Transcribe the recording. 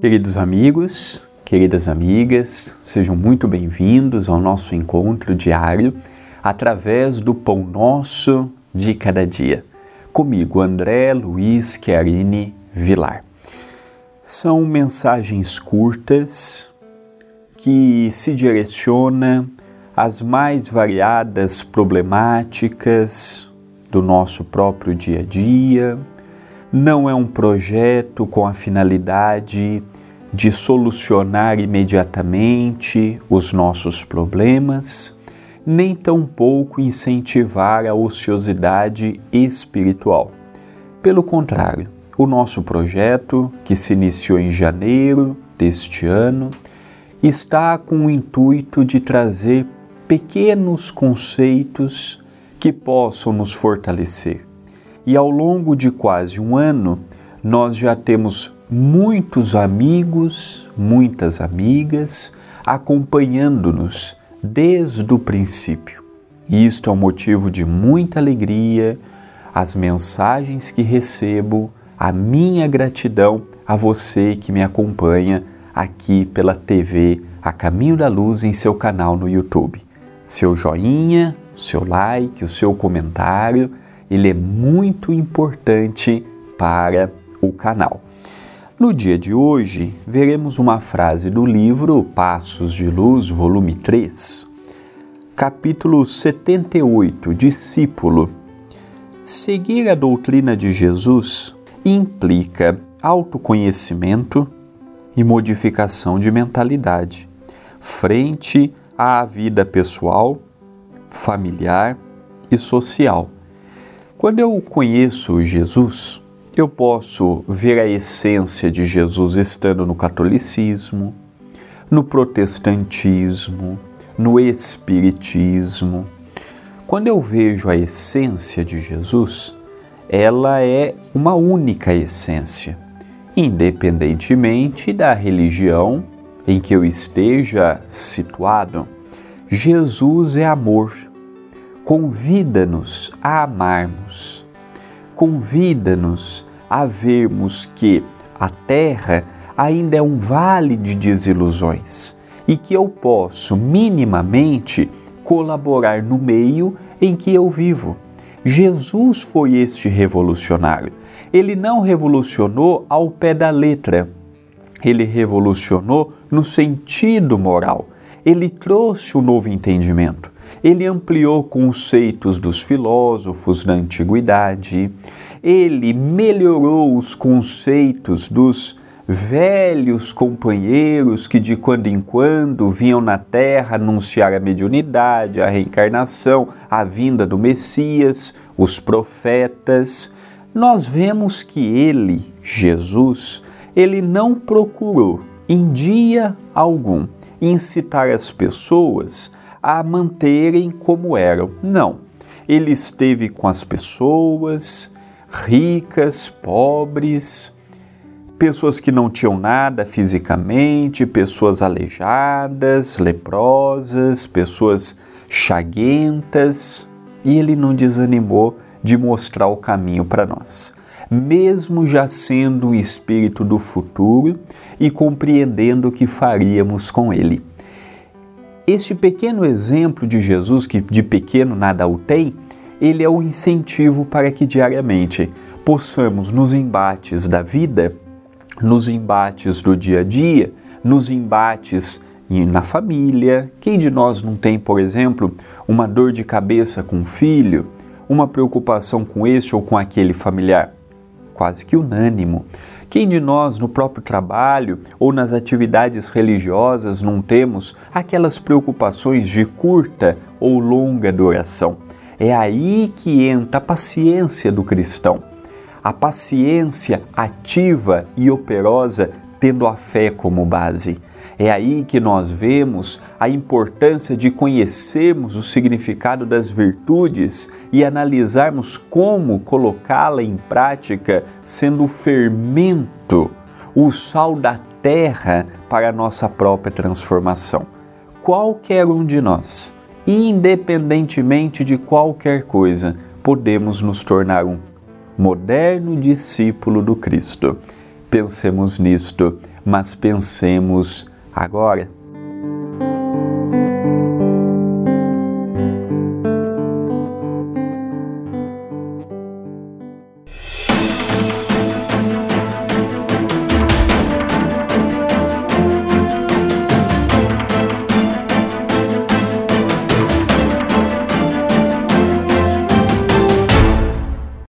Queridos amigos, queridas amigas, sejam muito bem-vindos ao nosso encontro diário através do Pão Nosso de Cada Dia. Comigo, André Luiz Chiarini Vilar. São mensagens curtas que se direcionam às mais variadas problemáticas do nosso próprio dia a dia. Não é um projeto com a finalidade de solucionar imediatamente os nossos problemas, nem tampouco incentivar a ociosidade espiritual. Pelo contrário, o nosso projeto, que se iniciou em janeiro deste ano, está com o intuito de trazer pequenos conceitos que possam nos fortalecer. E ao longo de quase um ano, nós já temos muitos amigos, muitas amigas acompanhando-nos desde o princípio. E isto é um motivo de muita alegria, as mensagens que recebo, a minha gratidão a você que me acompanha aqui pela TV A Caminho da Luz em seu canal no YouTube. Seu joinha, seu like, o seu comentário, ele é muito importante para o canal. No dia de hoje, veremos uma frase do livro Passos de Luz, volume 3, capítulo 78, Discípulo. Seguir a doutrina de Jesus implica autoconhecimento e modificação de mentalidade frente à vida pessoal, familiar e social. Quando eu conheço Jesus, eu posso ver a essência de Jesus estando no catolicismo, no protestantismo, no espiritismo. Quando eu vejo a essência de Jesus, ela é uma única essência, independentemente da religião em que eu esteja situado. Jesus é amor. Convida-nos a amarmos. Convida-nos a vermos que a terra ainda é um vale de desilusões e que eu posso minimamente colaborar no meio em que eu vivo. Jesus foi este revolucionário. Ele não revolucionou ao pé da letra, ele revolucionou no sentido moral. Ele trouxe o um novo entendimento. Ele ampliou conceitos dos filósofos da antiguidade ele melhorou os conceitos dos velhos companheiros que de quando em quando vinham na terra anunciar a mediunidade, a reencarnação, a vinda do Messias, os profetas. Nós vemos que ele, Jesus, ele não procurou em dia algum incitar as pessoas a manterem como eram. Não. Ele esteve com as pessoas, ricas, pobres, pessoas que não tinham nada fisicamente, pessoas aleijadas, leprosas, pessoas chaguentas, e ele não desanimou de mostrar o caminho para nós. Mesmo já sendo um espírito do futuro e compreendendo o que faríamos com ele. Este pequeno exemplo de Jesus, que de pequeno nada o tem, ele é o incentivo para que diariamente possamos, nos embates da vida, nos embates do dia a dia, nos embates na família. Quem de nós não tem, por exemplo, uma dor de cabeça com o filho, uma preocupação com este ou com aquele familiar? Quase que unânimo. Quem de nós, no próprio trabalho ou nas atividades religiosas, não temos aquelas preocupações de curta ou longa duração? É aí que entra a paciência do cristão. A paciência ativa e operosa, tendo a fé como base. É aí que nós vemos a importância de conhecermos o significado das virtudes e analisarmos como colocá-la em prática, sendo o fermento, o sal da terra para a nossa própria transformação. Qualquer um de nós independentemente de qualquer coisa, podemos nos tornar um moderno discípulo do Cristo. Pensemos nisto. mas pensemos agora.